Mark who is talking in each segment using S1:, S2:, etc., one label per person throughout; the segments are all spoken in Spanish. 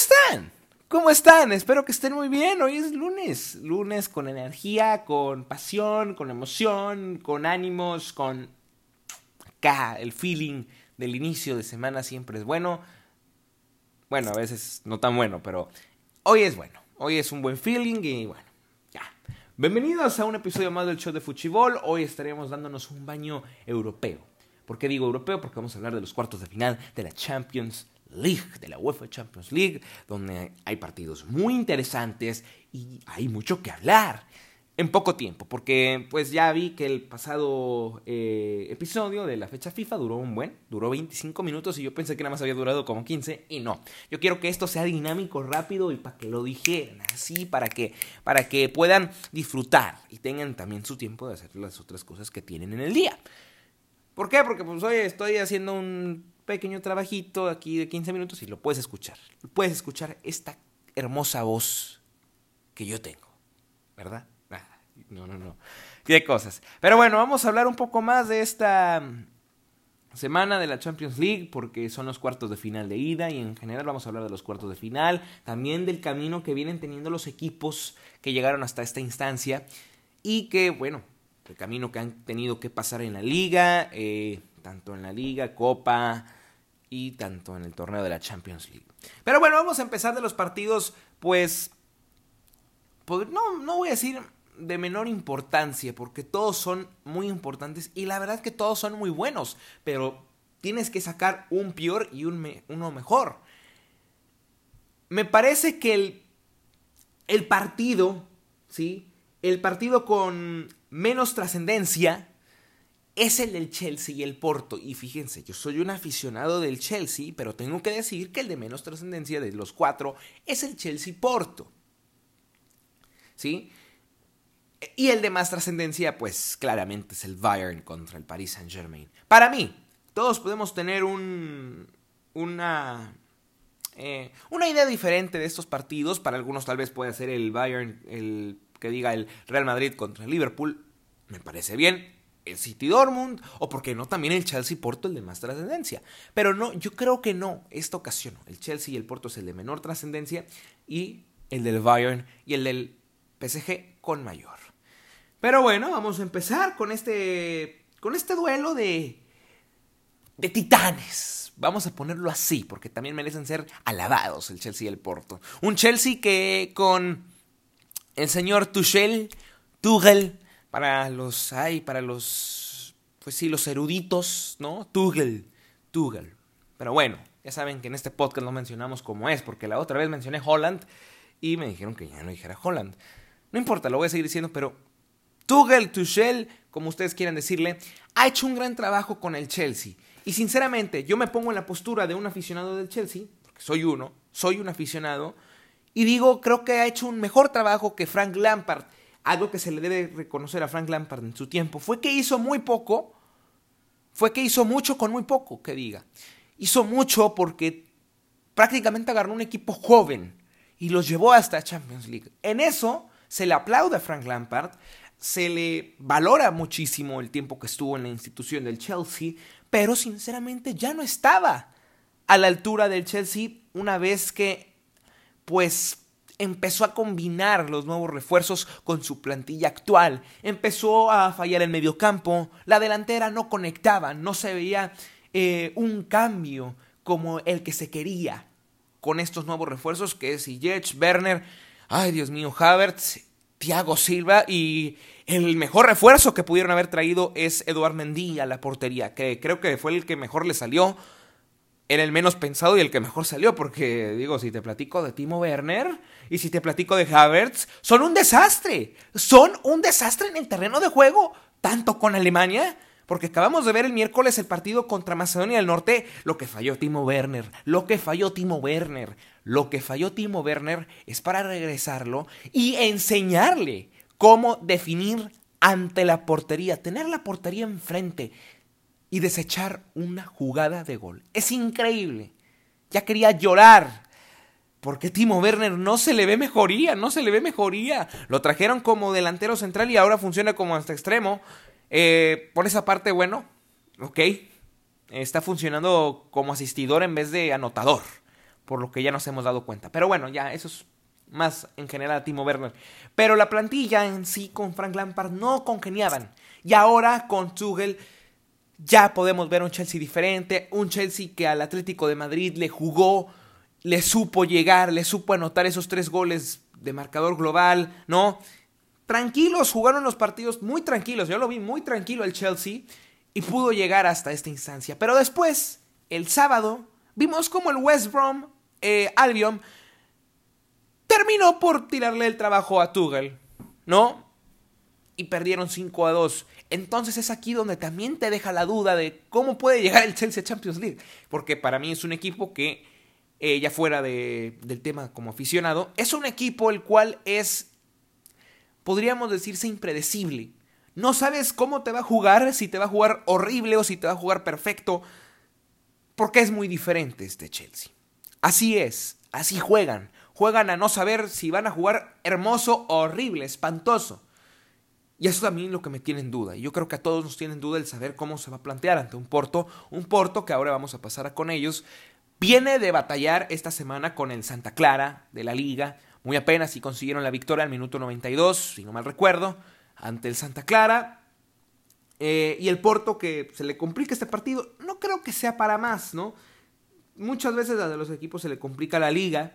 S1: están? ¿Cómo están? Espero que estén muy bien. Hoy es lunes. Lunes con energía, con pasión, con emoción, con ánimos, con acá. El feeling del inicio de semana siempre es bueno. Bueno, a veces no tan bueno, pero hoy es bueno. Hoy es un buen feeling y bueno, ya. Bienvenidos a un episodio más del show de Fuchibol. Hoy estaremos dándonos un baño europeo. ¿Por qué digo europeo? Porque vamos a hablar de los cuartos de final de la Champions League, de la UEFA Champions League, donde hay partidos muy interesantes y hay mucho que hablar en poco tiempo, porque pues ya vi que el pasado eh, episodio de la fecha FIFA duró un buen, duró 25 minutos y yo pensé que nada más había durado como 15 y no. Yo quiero que esto sea dinámico, rápido y para que lo dijeran así, para que, para que puedan disfrutar y tengan también su tiempo de hacer las otras cosas que tienen en el día. ¿Por qué? Porque pues hoy estoy haciendo un pequeño trabajito aquí de 15 minutos y lo puedes escuchar. Puedes escuchar esta hermosa voz que yo tengo, ¿verdad? No, no, no. Qué cosas. Pero bueno, vamos a hablar un poco más de esta semana de la Champions League porque son los cuartos de final de ida y en general vamos a hablar de los cuartos de final, también del camino que vienen teniendo los equipos que llegaron hasta esta instancia y que, bueno, el camino que han tenido que pasar en la liga, eh, tanto en la liga, Copa y tanto en el torneo de la Champions League. Pero bueno, vamos a empezar de los partidos, pues, no, no voy a decir de menor importancia, porque todos son muy importantes y la verdad que todos son muy buenos, pero tienes que sacar un peor y un uno mejor. Me parece que el, el partido, ¿sí? El partido con menos trascendencia es el del Chelsea y el Porto. Y fíjense, yo soy un aficionado del Chelsea, pero tengo que decir que el de menos trascendencia de los cuatro es el Chelsea-Porto. ¿Sí? Y el de más trascendencia, pues claramente es el Bayern contra el Paris Saint Germain. Para mí, todos podemos tener un, una, eh, una idea diferente de estos partidos. Para algunos tal vez puede ser el Bayern, el que diga el Real Madrid contra el Liverpool. Me parece bien. El City Dortmund, o porque no también el Chelsea Porto, el de más trascendencia. Pero no, yo creo que no, esta ocasión. El Chelsea y el Porto es el de menor trascendencia y el del Bayern y el del PSG con mayor. Pero bueno, vamos a empezar con este, con este duelo de, de titanes. Vamos a ponerlo así, porque también merecen ser alabados el Chelsea y el Porto. Un Chelsea que con el señor Tuchel, Tuchel, para los, ay, para los, pues sí, los eruditos, ¿no? Tuchel, Tuchel. Pero bueno, ya saben que en este podcast lo mencionamos como es, porque la otra vez mencioné Holland y me dijeron que ya no dijera Holland. No importa, lo voy a seguir diciendo, pero Tuchel, Tuchel, como ustedes quieran decirle, ha hecho un gran trabajo con el Chelsea. Y sinceramente, yo me pongo en la postura de un aficionado del Chelsea, porque soy uno, soy un aficionado, y digo, creo que ha hecho un mejor trabajo que Frank Lampard. Algo que se le debe reconocer a Frank Lampard en su tiempo fue que hizo muy poco, fue que hizo mucho con muy poco, que diga. Hizo mucho porque prácticamente agarró un equipo joven y los llevó hasta Champions League. En eso se le aplaude a Frank Lampard, se le valora muchísimo el tiempo que estuvo en la institución del Chelsea, pero sinceramente ya no estaba a la altura del Chelsea una vez que pues empezó a combinar los nuevos refuerzos con su plantilla actual, empezó a fallar el mediocampo, la delantera no conectaba, no se veía eh, un cambio como el que se quería con estos nuevos refuerzos que es Ziyech, Werner, ay Dios mío, Havertz Thiago Silva y el mejor refuerzo que pudieron haber traído es Eduard Mendy a la portería, que creo que fue el que mejor le salió. Era el menos pensado y el que mejor salió, porque digo, si te platico de Timo Werner y si te platico de Havertz, son un desastre. Son un desastre en el terreno de juego, tanto con Alemania porque acabamos de ver el miércoles el partido contra Macedonia del Norte, lo que falló Timo Werner, lo que falló Timo Werner, lo que falló Timo Werner es para regresarlo y enseñarle cómo definir ante la portería, tener la portería enfrente y desechar una jugada de gol. Es increíble. Ya quería llorar. Porque Timo Werner no se le ve mejoría, no se le ve mejoría. Lo trajeron como delantero central y ahora funciona como hasta extremo. Eh, por esa parte, bueno, ok. Está funcionando como asistidor en vez de anotador. por lo que ya nos hemos dado cuenta. Pero bueno, ya eso es más en general a Timo Werner. Pero la plantilla en sí con Frank Lampard no congeniaban. Y ahora con Tuchel ya podemos ver un Chelsea diferente, un Chelsea que al Atlético de Madrid le jugó, le supo llegar, le supo anotar esos tres goles de marcador global, ¿no? Tranquilos, jugaron los partidos muy tranquilos, yo lo vi muy tranquilo el Chelsea y pudo llegar hasta esta instancia. Pero después, el sábado, vimos como el West Brom eh, Albion terminó por tirarle el trabajo a Tuchel, ¿no? Y perdieron 5 a 2. Entonces es aquí donde también te deja la duda de cómo puede llegar el Chelsea Champions League. Porque para mí es un equipo que, eh, ya fuera del tema como aficionado, es un equipo el cual es, podríamos decirse, impredecible. No sabes cómo te va a jugar, si te va a jugar horrible o si te va a jugar perfecto. Porque es muy diferente este Chelsea. Así es, así juegan. Juegan a no saber si van a jugar hermoso o horrible, espantoso. Y eso también es lo que me tiene en duda. Y yo creo que a todos nos tienen duda el saber cómo se va a plantear ante un Porto. Un Porto que ahora vamos a pasar a con ellos. Viene de batallar esta semana con el Santa Clara de la Liga. Muy apenas y consiguieron la victoria al minuto 92, si no mal recuerdo, ante el Santa Clara. Eh, y el Porto que se le complica este partido, no creo que sea para más, ¿no? Muchas veces a los equipos se le complica la liga,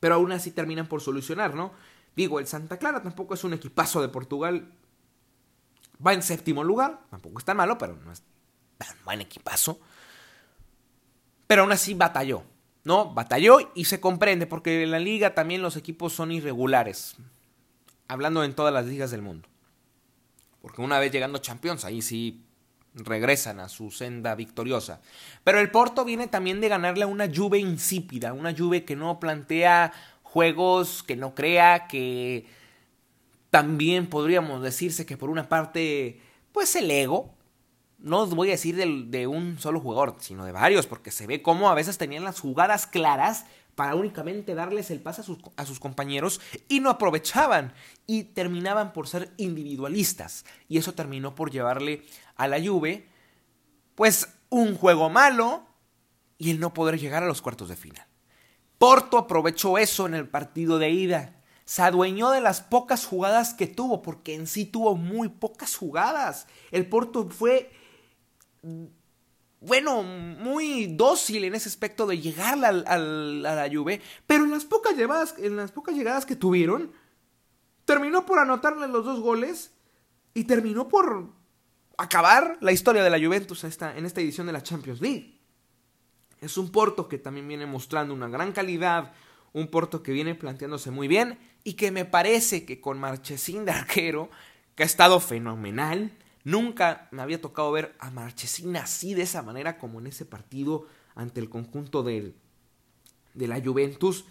S1: pero aún así terminan por solucionar, ¿no? Digo, el Santa Clara tampoco es un equipazo de Portugal. Va en séptimo lugar, tampoco es tan malo, pero no es tan buen equipazo. Pero aún así batalló, ¿no? Batalló y se comprende, porque en la liga también los equipos son irregulares. Hablando en todas las ligas del mundo. Porque una vez llegando Champions, ahí sí regresan a su senda victoriosa. Pero el Porto viene también de ganarle a una Juve insípida, una Juve que no plantea juegos que no crea, que también podríamos decirse que por una parte, pues el ego, no voy a decir de, un solo jugador, sino de varios, porque se ve cómo a veces tenían las jugadas claras para únicamente darles el pase a sus, a sus, compañeros y no aprovechaban y terminaban por ser individualistas y eso terminó por llevarle a la Juve pues un juego malo y el no poder llegar a los cuartos de final. Porto aprovechó eso en el partido de ida. Se adueñó de las pocas jugadas que tuvo, porque en sí tuvo muy pocas jugadas. El Porto fue, bueno, muy dócil en ese aspecto de llegar a, la Juve, pero en las, pocas en las pocas llegadas que tuvieron, terminó por anotarle los dos goles y terminó por acabar la historia de la Juventus en esta edición de la Champions League. Es un Porto que también viene mostrando una gran calidad, un Porto que viene planteándose muy bien y que me parece que con Marchesín de arquero, que ha estado fenomenal, nunca me había tocado ver a Marchesín así de esa manera como en ese partido ante el conjunto de la Juventus.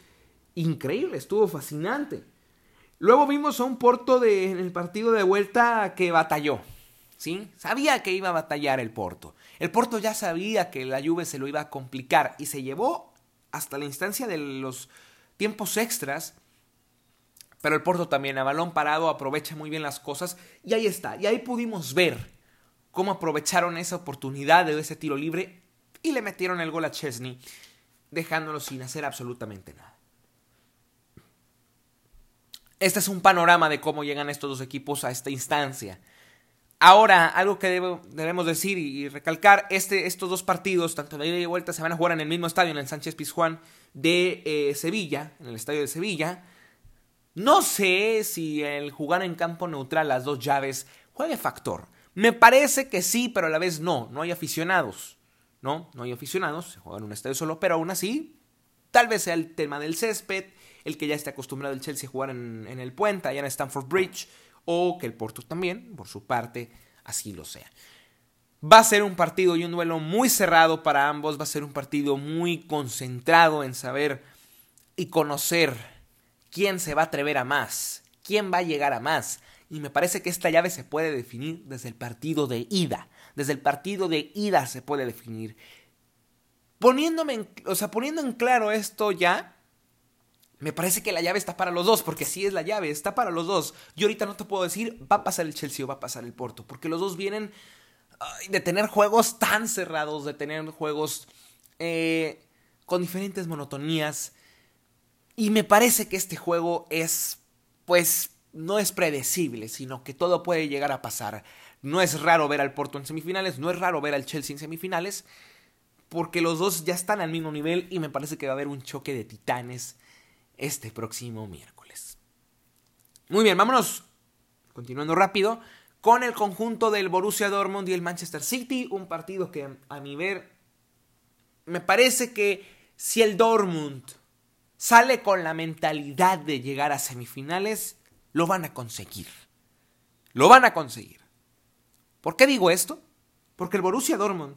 S1: Increíble, estuvo fascinante. Luego vimos a un Porto de, en el partido de vuelta que batalló. ¿Sí? Sabía que iba a batallar el Porto. El Porto ya sabía que la Juve se lo iba a complicar y se llevó hasta la instancia de los tiempos extras. Pero el Porto también a balón parado aprovecha muy bien las cosas y ahí está. Y ahí pudimos ver cómo aprovecharon esa oportunidad de ese tiro libre y le metieron el gol a Chesney, dejándolo sin hacer absolutamente nada. Este es un panorama de cómo llegan estos dos equipos a esta instancia. Ahora, algo que debemos decir y, recalcar, este, estos dos partidos, tanto de ida y vuelta, se van a jugar en el mismo estadio, en el Sánchez Pizjuán de eh, Sevilla, en el estadio de Sevilla. No sé si el jugar en campo neutral las dos llaves juegue factor. Me parece que sí, pero a la vez no, no hay aficionados. No, no hay aficionados, se juega en un estadio solo, pero aún así, tal vez sea el tema del césped, el que ya esté acostumbrado el Chelsea a jugar en, en el puente, allá en Stamford Bridge o que el Porto también, por su parte, así lo sea. Va a ser un partido y un duelo muy cerrado para ambos, va a ser un partido muy concentrado en saber y conocer quién se va a atrever a más, quién va a llegar a más. Y me parece que esta llave se puede definir desde el partido de ida. Desde el partido de ida se puede definir. Poniéndome o sea, poniendo en claro esto ya, me parece que la llave está para los dos, porque sí es la llave, está para los dos. Yo ahorita no te puedo decir, va a pasar el Chelsea o va a pasar el Porto, porque los dos vienen de tener juegos tan cerrados, de tener juegos eh, con diferentes monotonías. Y me parece que este juego es, pues, no es predecible, sino que todo puede llegar a pasar. No es raro ver al Porto en semifinales, no es raro ver al Chelsea en semifinales, porque los dos ya están al mismo nivel y me parece que va a haber un choque de titanes este próximo miércoles. Muy bien, vámonos, continuando rápido, con el conjunto del Borussia Dortmund y el Manchester City, un partido que a mi ver me parece que si el Dortmund sale con la mentalidad de llegar a semifinales, lo van a conseguir. Lo van a conseguir. ¿Por qué digo esto? Porque el Borussia Dortmund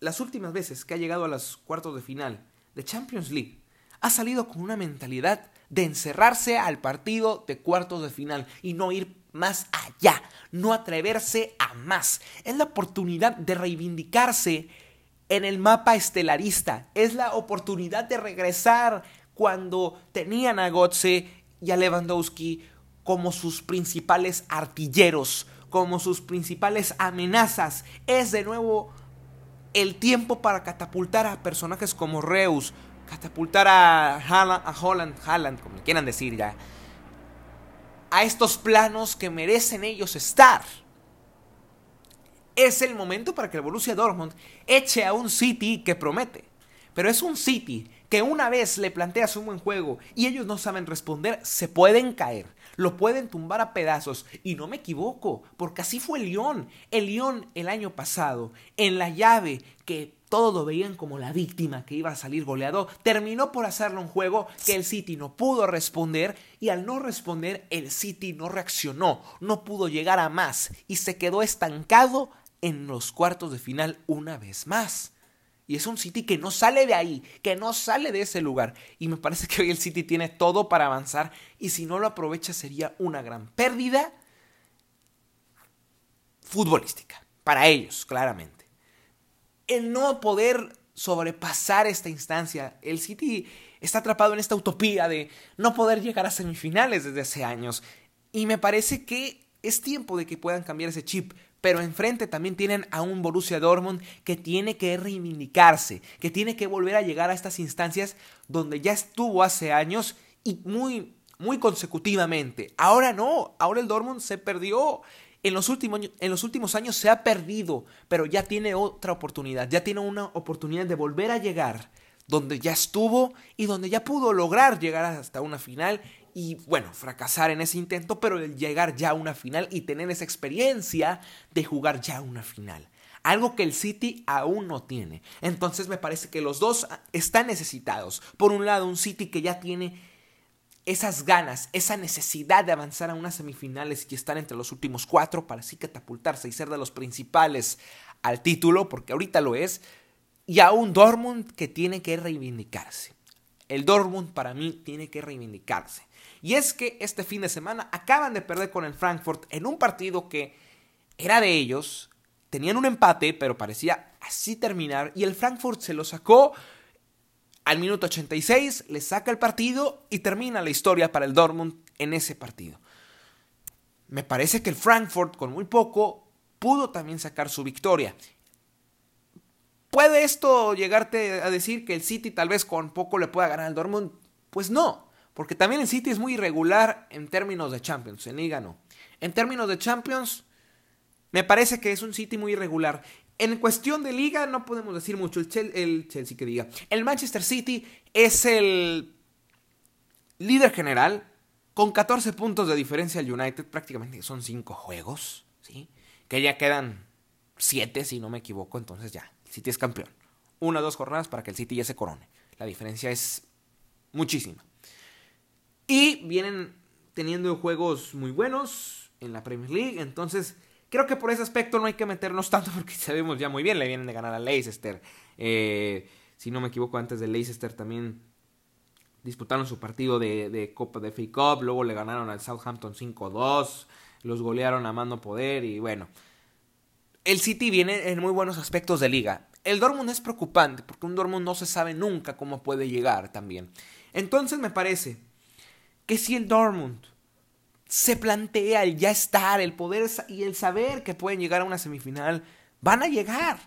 S1: las últimas veces que ha llegado a los cuartos de final de Champions League, ha salido con una mentalidad de encerrarse al partido de cuartos de final y no ir más allá, no atreverse a más. Es la oportunidad de reivindicarse en el mapa estelarista, es la oportunidad de regresar cuando tenían a Gotze y a Lewandowski como sus principales artilleros, como sus principales amenazas. Es de nuevo el tiempo para catapultar a personajes como Reus, catapultar a, a Holland, Haaland, como quieran decir ya, a estos planos que merecen ellos estar. Es el momento para que el Borussia Dortmund eche a un City que promete. Pero es un City que una vez le planteas un buen juego y ellos no saben responder, se pueden caer lo pueden tumbar a pedazos. Y no me equivoco, porque así fue el Lyon. El Lyon el año pasado, en la llave que todos lo veían como la víctima que iba a salir goleado, terminó por hacerle un juego que el City no pudo responder y al no responder el City no reaccionó, no pudo llegar a más y se quedó estancado en los cuartos de final una vez más. Y es un City que no sale de ahí, que no sale de ese lugar. Y me parece que hoy el City tiene todo para avanzar y si no lo aprovecha sería una gran pérdida futbolística. Para ellos, claramente. El no poder sobrepasar esta instancia. El City está atrapado en esta utopía de no poder llegar a semifinales desde hace años. Y me parece que es tiempo de que puedan cambiar ese chip. Pero enfrente también tienen a un Borussia Dortmund que tiene que reivindicarse, que tiene que volver a llegar a estas instancias donde ya estuvo hace años y muy, muy consecutivamente. Ahora no, ahora el Dortmund se perdió. En los, últimos, años se ha perdido, pero ya tiene otra oportunidad, ya tiene una oportunidad de volver a llegar donde ya estuvo y donde ya pudo lograr llegar hasta una final y bueno, fracasar en ese intento, pero llegar ya a una final y tener esa experiencia de jugar ya una final. Algo que el City aún no tiene. Entonces me parece que los dos están necesitados. Por un lado, un City que ya tiene esas ganas, esa necesidad de avanzar a unas semifinales y estar entre los últimos cuatro para así catapultarse y ser de los principales al título, porque ahorita lo es. Y a un Dortmund que tiene que reivindicarse. El Dortmund para mí tiene que reivindicarse. Y es que este fin de semana acaban de perder con el Frankfurt en un partido que era de ellos, tenían un empate, pero parecía así terminar, y el Frankfurt se lo sacó al minuto 86, le saca el partido y termina la historia para el Dortmund en ese partido. Me parece que el Frankfurt, con muy poco, pudo también sacar su victoria. ¿Puede esto llegarte a decir que el City tal vez con poco le pueda ganar al Dortmund? Pues no. Porque también el City es muy irregular en términos de Champions, en Liga no. En términos de Champions, me parece que es un City muy irregular. En cuestión de liga no podemos decir mucho. El, el Chelsea que diga. El Manchester City es el líder general con 14 puntos de diferencia al United. Prácticamente son 5 juegos. ¿sí? Que ya quedan 7 si no me equivoco. Entonces ya, el City es campeón. Una o dos jornadas para que el City ya se corone. La diferencia es muchísima. Y vienen teniendo juegos muy buenos en la Premier League. Entonces, creo que por ese aspecto no hay que meternos tanto porque sabemos ya muy bien. Le vienen de ganar a Leicester. Eh, si no me equivoco, antes de Leicester también disputaron su partido de, Copa de FA Cup. Luego le ganaron al Southampton 5-2. Los golearon a mano poder. Y bueno, el City viene en muy buenos aspectos de liga. El Dortmund es preocupante porque un Dortmund no se sabe nunca cómo puede llegar también. Entonces me parece que si el Dortmund se plantea el ya estar, el poder y el saber que pueden llegar a una semifinal, van a llegar.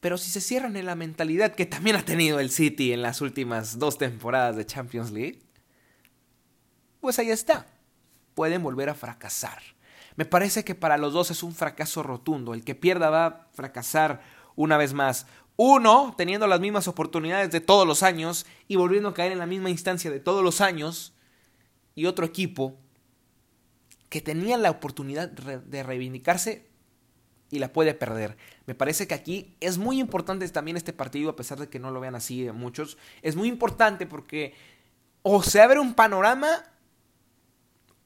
S1: Pero si se cierran en la mentalidad que también ha tenido el City en las últimas dos temporadas de Champions League, pues ahí está. Pueden volver a fracasar. Me parece que para los dos es un fracaso rotundo. El que pierda va a fracasar una vez más. Uno, teniendo las mismas oportunidades de todos los años y volviendo a caer en la misma instancia de todos los años. Y otro equipo que tenía la oportunidad de reivindicarse y la puede perder. Me parece que aquí es muy importante también este partido, a pesar de que no lo vean así muchos. Es muy importante porque o se abre un panorama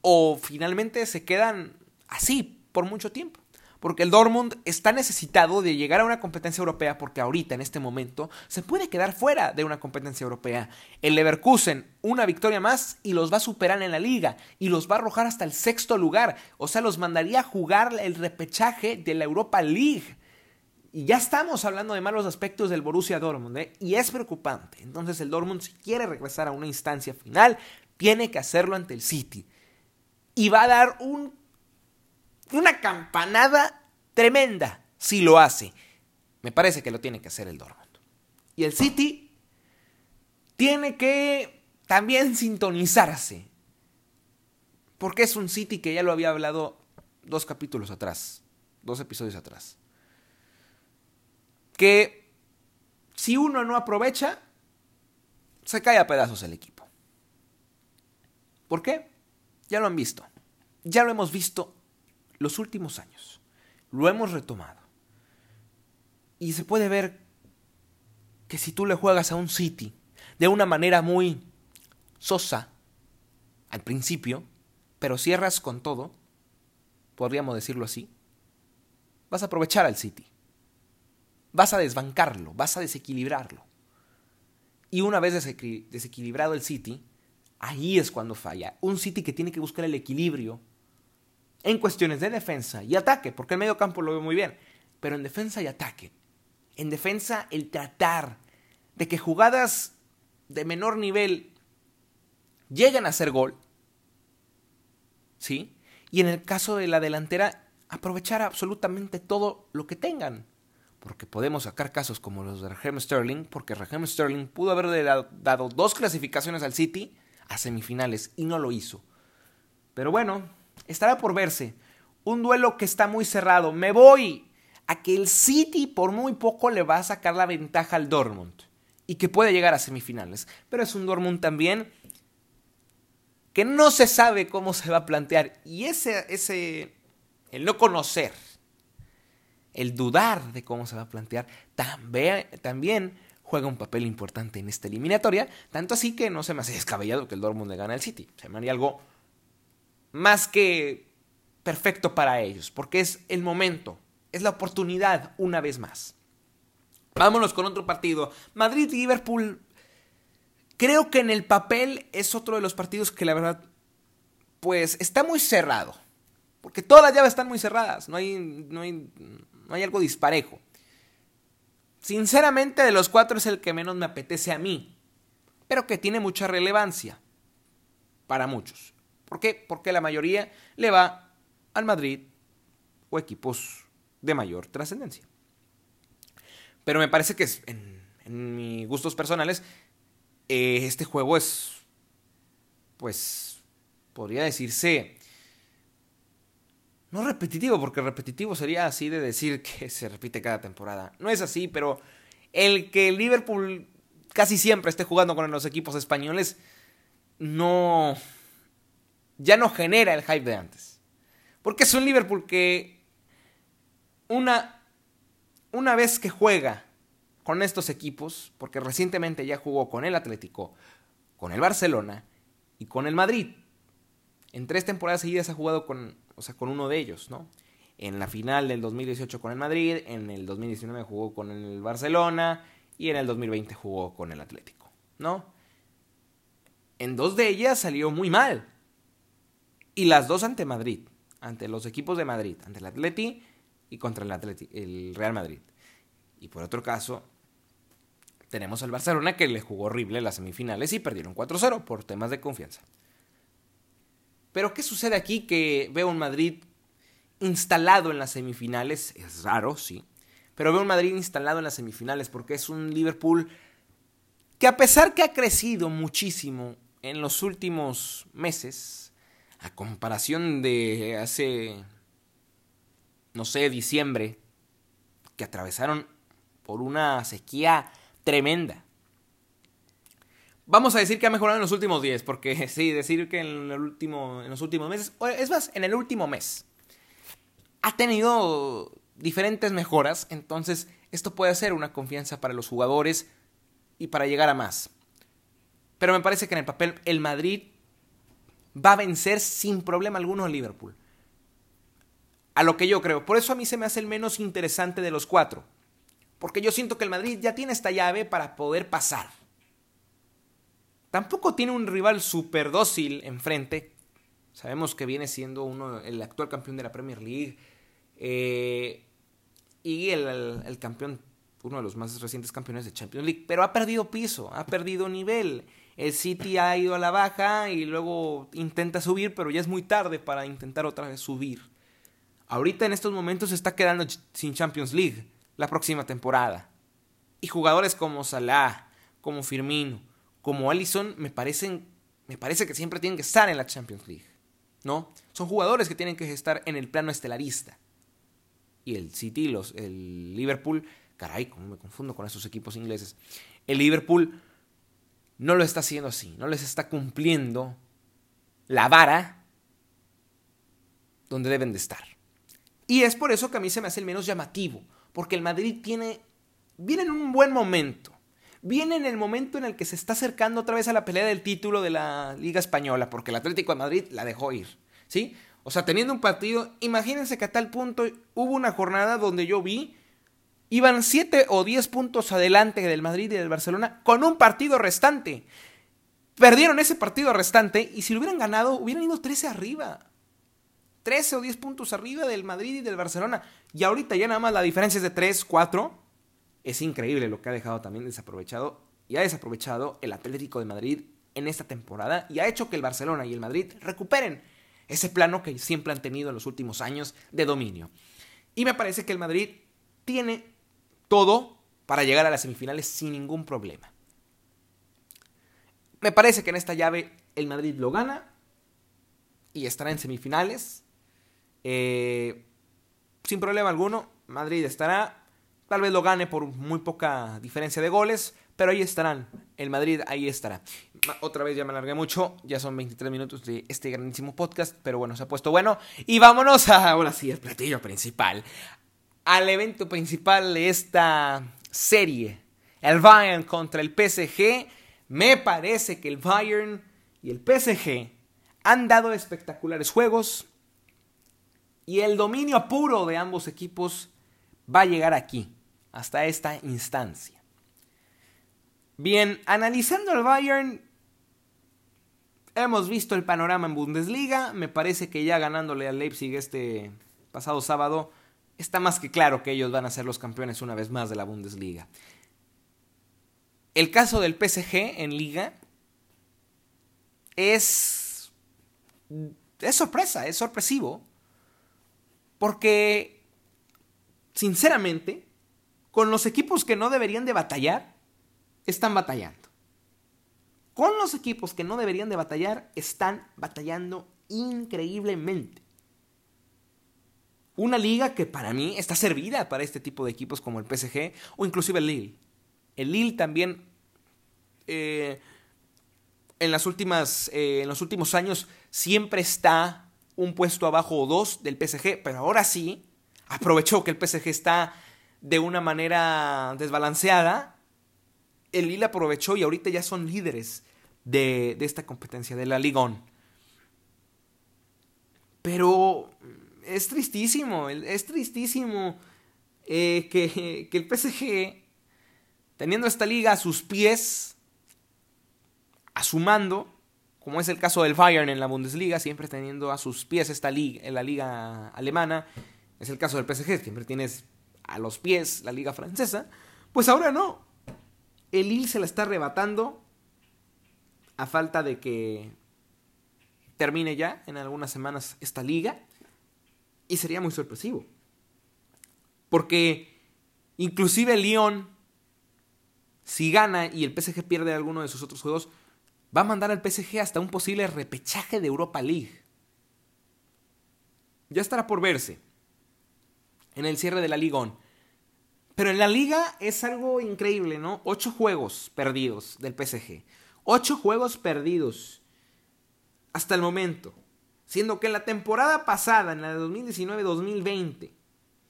S1: o finalmente se quedan así por mucho tiempo. Porque el Dortmund está necesitado de llegar a una competencia europea porque ahorita, en este momento, se puede quedar fuera de una competencia europea. El Leverkusen, una victoria más y los va a superar en la liga y los va a arrojar hasta el sexto lugar. O sea, los mandaría a jugar el repechaje de la Europa League. Y ya estamos hablando de malos aspectos del Borussia Dortmund, ¿eh? y es preocupante. Entonces el Dortmund, si quiere regresar a una instancia final, tiene que hacerlo ante el City. Y va a dar un una campanada tremenda si lo hace. Me parece que lo tiene que hacer el Dortmund. Y el City tiene que también sintonizarse. Porque es un City que ya lo había hablado dos capítulos atrás, dos episodios atrás. Que si uno no aprovecha, se cae a pedazos el equipo. ¿Por qué? Ya lo han visto. Ya lo hemos visto los últimos años. Lo hemos retomado. Y se puede ver que si tú le juegas a un City de una manera muy sosa al principio, pero cierras con todo, podríamos decirlo así, vas a aprovechar al City. Vas a desbancarlo, vas a desequilibrarlo. Y una vez desequilibrado el City, ahí es cuando falla. Un City que tiene que buscar el equilibrio en cuestiones de defensa y ataque, porque el medio campo lo veo muy bien, pero en defensa y ataque. En defensa, el tratar de que jugadas de menor nivel lleguen a ser gol. ¿Sí? Y en el caso de la delantera, aprovechar absolutamente todo lo que tengan. Porque podemos sacar casos como los de Raheem Sterling, porque Raheem Sterling pudo haber dado dos clasificaciones al City a semifinales y no lo hizo. Pero bueno, estará por verse. Un duelo que está muy cerrado. Me voy a que el City por muy poco le va a sacar la ventaja al Dortmund y que puede llegar a semifinales. Pero es un Dortmund también que no se sabe cómo se va a plantear y ese ese el no conocer, el dudar de cómo se va a plantear también juega un papel importante en esta eliminatoria, tanto así que no se me hace descabellado que el Dortmund le gane al City. Se me haría algo más que perfecto para ellos, porque es el momento, es la oportunidad una vez más. Vámonos con otro partido. Madrid y Liverpool. Creo que en el papel es otro de los partidos que la verdad, pues está muy cerrado. Porque todas las llaves están muy cerradas. No hay, no hay, no hay algo disparejo. Sinceramente, de los cuatro es el que menos me apetece a mí. Pero que tiene mucha relevancia. Para muchos. ¿Por qué? Porque la mayoría le va al Madrid o equipos de mayor trascendencia. Pero me parece que en, mis gustos personales, eh, este juego es, pues, podría decirse, no repetitivo, porque repetitivo sería así de decir que se repite cada temporada. No es así, pero el que Liverpool casi siempre esté jugando con los equipos españoles, no, ya no genera el hype de antes. Porque es un Liverpool que una, una vez que juega con estos equipos, porque recientemente ya jugó con el Atlético, con el Barcelona y con el Madrid. En tres temporadas seguidas ha jugado con, o sea, con uno de ellos, ¿no? En la final del 2018 con el Madrid, en el 2019 jugó con el Barcelona y en el 2020 jugó con el Atlético, ¿no? En dos de ellas salió muy mal. Y las dos ante Madrid, ante los equipos de Madrid, ante el Atleti y contra el, Atleti, el Real Madrid. Y por otro caso, tenemos al Barcelona que le jugó horrible las semifinales y perdieron 4-0 por temas de confianza. Pero ¿qué sucede aquí? Que veo un Madrid instalado en las semifinales, es raro, sí, pero veo un Madrid instalado en las semifinales porque es un Liverpool que a pesar que ha crecido muchísimo en los últimos meses, a comparación de hace, no sé, diciembre, que atravesaron por una sequía tremenda. Vamos a decir que ha mejorado en los últimos 10, porque sí, decir que en, en los últimos meses, es más, en el último mes, ha tenido diferentes mejoras, entonces esto puede ser una confianza para los jugadores y para llegar a más. Pero me parece que en el papel el Madrid va a vencer sin problema alguno al Liverpool. A lo que yo creo. Por eso a mí se me hace el menos interesante de los cuatro. Porque yo siento que el Madrid ya tiene esta llave para poder pasar. Tampoco tiene un rival súper dócil enfrente. Sabemos que viene siendo uno, el actual campeón de la Premier League. Eh, y el, campeón, uno de los más recientes campeones de Champions League, pero ha perdido piso, ha perdido nivel. El City ha ido a la baja y luego intenta subir, pero ya es muy tarde para intentar otra vez subir. Ahorita en estos momentos se está quedando sin Champions League la próxima temporada. Y jugadores como Salah, como Firmino, como Allison me parecen me parece que siempre tienen que estar en la Champions League. ¿No? Son jugadores que tienen que estar en el plano estelarista y el City, los, el Liverpool, caray, cómo me confundo con esos equipos ingleses. El Liverpool no lo está haciendo así, no les está cumpliendo la vara donde deben de estar. Y es por eso que a mí se me hace el menos llamativo, porque el Madrid tiene viene en un buen momento. Viene en el momento en el que se está acercando otra vez a la pelea del título de la Liga Española, porque el Atlético de Madrid la dejó ir, ¿sí? O sea, teniendo un partido, imagínense que a tal punto hubo una jornada donde yo vi, iban 7 o 10 puntos adelante del Madrid y del Barcelona con un partido restante. Perdieron ese partido restante y si lo hubieran ganado, hubieran ido 13 arriba. 13 o 10 puntos arriba del Madrid y del Barcelona. Y ahorita ya nada más la diferencia es de 3, 4. Es increíble lo que ha dejado también desaprovechado. Y ha desaprovechado el Atlético de Madrid en esta temporada y ha hecho que el Barcelona y el Madrid recuperen ese plano que siempre han tenido en los últimos años de dominio. Y me parece que el Madrid tiene todo para llegar a las semifinales sin ningún problema. Me parece que en esta llave el Madrid lo gana y estará en semifinales. Eh, sin problema alguno, Madrid estará. Tal vez lo gane por muy poca diferencia de goles, pero ahí estarán. El Madrid ahí estará. Otra vez ya me alargué mucho. Ya son 23 minutos de este grandísimo podcast. Pero bueno, se ha puesto bueno. Y vámonos a, ahora sí, al platillo principal. Al evento principal de esta serie. El Bayern contra el PSG. Me parece que el Bayern y el PSG han dado espectaculares juegos. Y el dominio puro de ambos equipos va a llegar aquí. Hasta esta instancia. Bien, analizando al Bayern, hemos visto el panorama en Bundesliga. Me parece que ya ganándole al Leipzig este pasado sábado, está más que claro que ellos van a ser los campeones una vez más de la Bundesliga. El caso del PSG en liga es es sorpresa, es sorpresivo, porque sinceramente, con los equipos que no deberían de batallar, están batallando. Con los equipos que no deberían de batallar, están batallando increíblemente. Una liga que para mí está servida para este tipo de equipos como el PSG o inclusive el Lille. El Lille también eh, en, las últimas, eh, en los últimos años siempre está un puesto abajo o dos del PSG, pero ahora sí aprovechó que el PSG está de una manera desbalanceada el Lille aprovechó y ahorita ya son líderes de, esta competencia, de la Ligón. Pero es tristísimo, es tristísimo eh, que, que, el PSG, teniendo esta liga a sus pies, a su mando, como es el caso del Bayern en la Bundesliga, siempre teniendo a sus pies esta liga, en la liga alemana, es el caso del PSG, siempre tienes a los pies la liga francesa, pues ahora no, el Lille se la está arrebatando a falta de que termine ya en algunas semanas esta liga. Y sería muy sorpresivo. Porque Inclusive el Lyon, si gana y el PSG pierde alguno de sus otros juegos, va a mandar al PSG hasta un posible repechaje de Europa League. Ya estará por verse en el cierre de la Ligón. Pero en la liga es algo increíble, ¿no? Ocho juegos perdidos del PSG. Ocho juegos perdidos hasta el momento. Siendo que en la temporada pasada, en la de 2019-2020,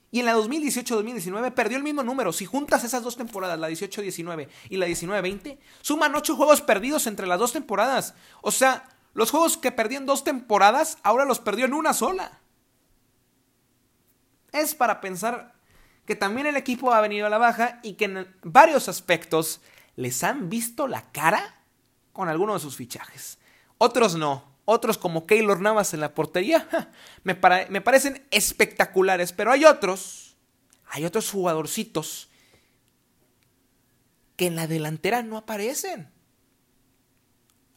S1: y en la 2018-2019 perdió el mismo número. Si juntas esas dos temporadas, la 18-19 y la 19-20, suman ocho juegos perdidos entre las dos temporadas. O sea, los juegos que perdió en dos temporadas, ahora los perdió en una sola. Es para pensar que también el equipo ha venido a la baja y que en varios aspectos les han visto la cara con algunos de sus fichajes. Otros no. Otros como Keylor Navas en la portería me, me parecen espectaculares, pero hay otros, hay otros jugadorcitos que en la delantera no aparecen.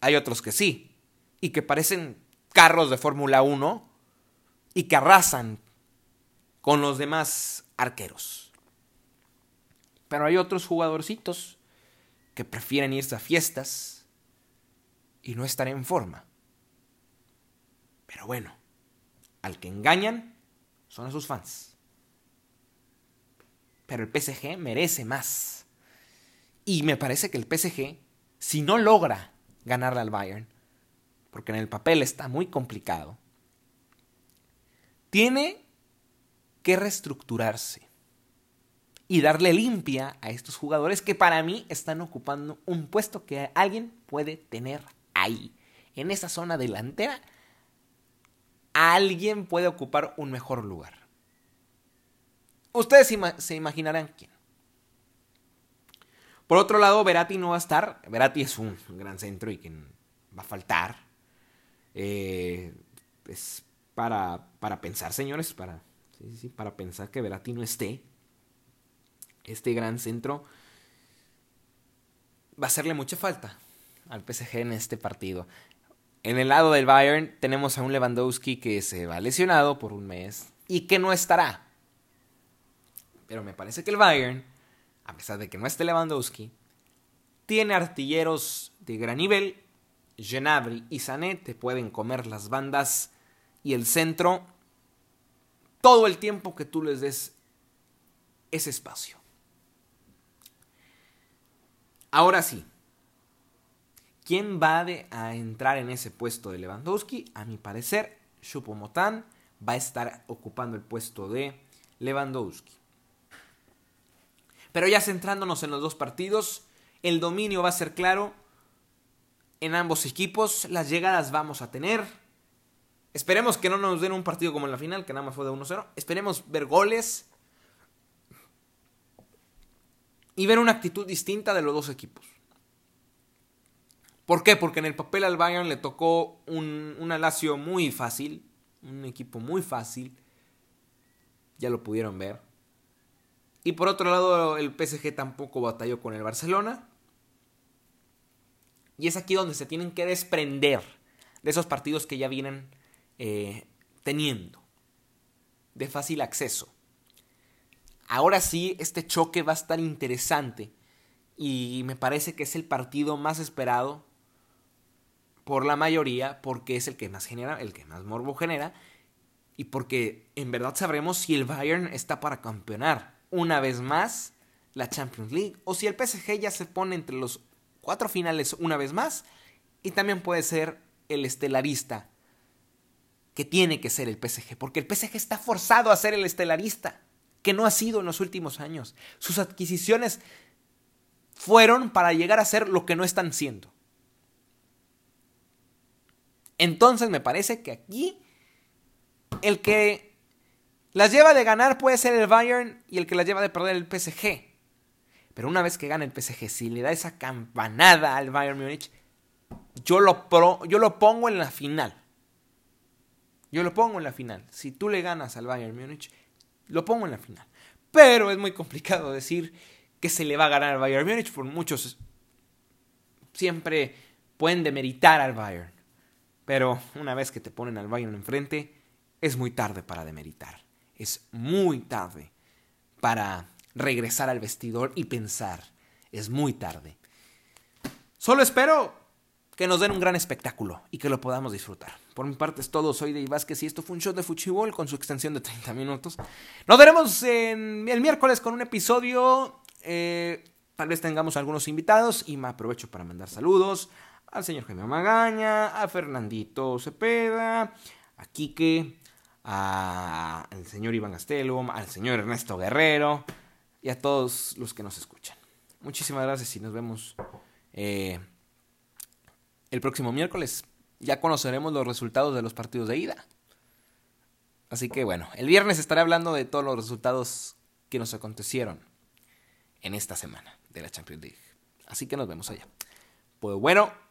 S1: Hay otros que sí, y que parecen carros de Fórmula 1 y que arrasan con los demás arqueros. Pero hay otros jugadorcitos que prefieren irse a fiestas y no estar en forma. Pero bueno, al que engañan son a sus fans. Pero el PSG merece más. Y me parece que el PSG, si no logra ganarle al Bayern, porque en el papel está muy complicado, tiene que reestructurarse y darle limpia a estos jugadores que para mí están ocupando un puesto que alguien puede tener ahí, en esa zona delantera alguien puede ocupar un mejor lugar. Ustedes se imaginarán quién. Por otro lado, Verati no va a estar. Verati es un gran centro y quien va a faltar. Eh, es para, para pensar, señores, para, para pensar que Verati no esté. Este gran centro va a hacerle mucha falta al PSG en este partido. En el lado del Bayern tenemos a un Lewandowski que se va lesionado por un mes y que no estará. Pero me parece que el Bayern, a pesar de que no esté Lewandowski, tiene artilleros de gran nivel. Genabri y Sané te pueden comer las bandas y el centro todo el tiempo que tú les des ese espacio. Ahora sí, ¿Quién va a entrar en ese puesto de Lewandowski? A mi parecer, Choupo-Moting va a estar ocupando el puesto de Lewandowski. Pero ya centrándonos en los dos partidos, el dominio va a ser claro en ambos equipos, las llegadas vamos a tener. Esperemos que no nos den un partido como en la final, que nada más fue de 1-0. Esperemos ver goles y ver una actitud distinta de los dos equipos. ¿Por qué? Porque en el papel al Bayern le tocó un, un Alacio muy fácil, un equipo muy fácil. Ya lo pudieron ver. Y por otro lado, el PSG tampoco batalló con el Barcelona. Y es aquí donde se tienen que desprender de esos partidos que ya vienen eh, teniendo. De fácil acceso. Ahora sí, este choque va a estar interesante. Y me parece que es el partido más esperado por la mayoría, porque es el que más genera, el que más morbo genera, y porque en verdad sabremos si el Bayern está para campeonar una vez más la Champions League, o si el PSG ya se pone entre los cuatro finales una vez más, y también puede ser el estelarista, que tiene que ser el PSG, porque el PSG está forzado a ser el estelarista, que no ha sido en los últimos años. Sus adquisiciones fueron para llegar a ser lo que no están siendo. Entonces me parece que aquí el que las lleva de ganar puede ser el Bayern y el que las lleva de perder el PSG. Pero una vez que gana el PSG, si le da esa campanada al Bayern Múnich, yo lo, yo lo pongo en la final. Yo lo pongo en la final. Si tú le ganas al Bayern Múnich, lo pongo en la final. Pero es muy complicado decir que se le va a ganar al Bayern Múnich, por muchos siempre pueden demeritar al Bayern. Pero una vez que te ponen al Bayern enfrente, es muy tarde para demeritar. Es muy tarde para regresar al vestidor y pensar, es muy tarde. Solo espero que nos den un gran espectáculo y que lo podamos disfrutar. Por mi parte es todo, soy Dave Vázquez y esto fue un show de Fuchibol con su extensión de 30 minutos. Nos veremos el miércoles con un episodio. Eh, tal vez tengamos algunos invitados y me aprovecho para mandar saludos al señor Jaime Magaña, a Fernandito Cepeda, a Quique, al señor Iván Gastelum, al señor Ernesto Guerrero y a todos los que nos escuchan. Muchísimas gracias y nos vemos eh, el próximo miércoles. Ya conoceremos los resultados de los partidos de ida. Así que bueno, el viernes estaré hablando de todos los resultados que nos acontecieron en esta semana de la Champions League. Así que nos vemos allá. Pues bueno,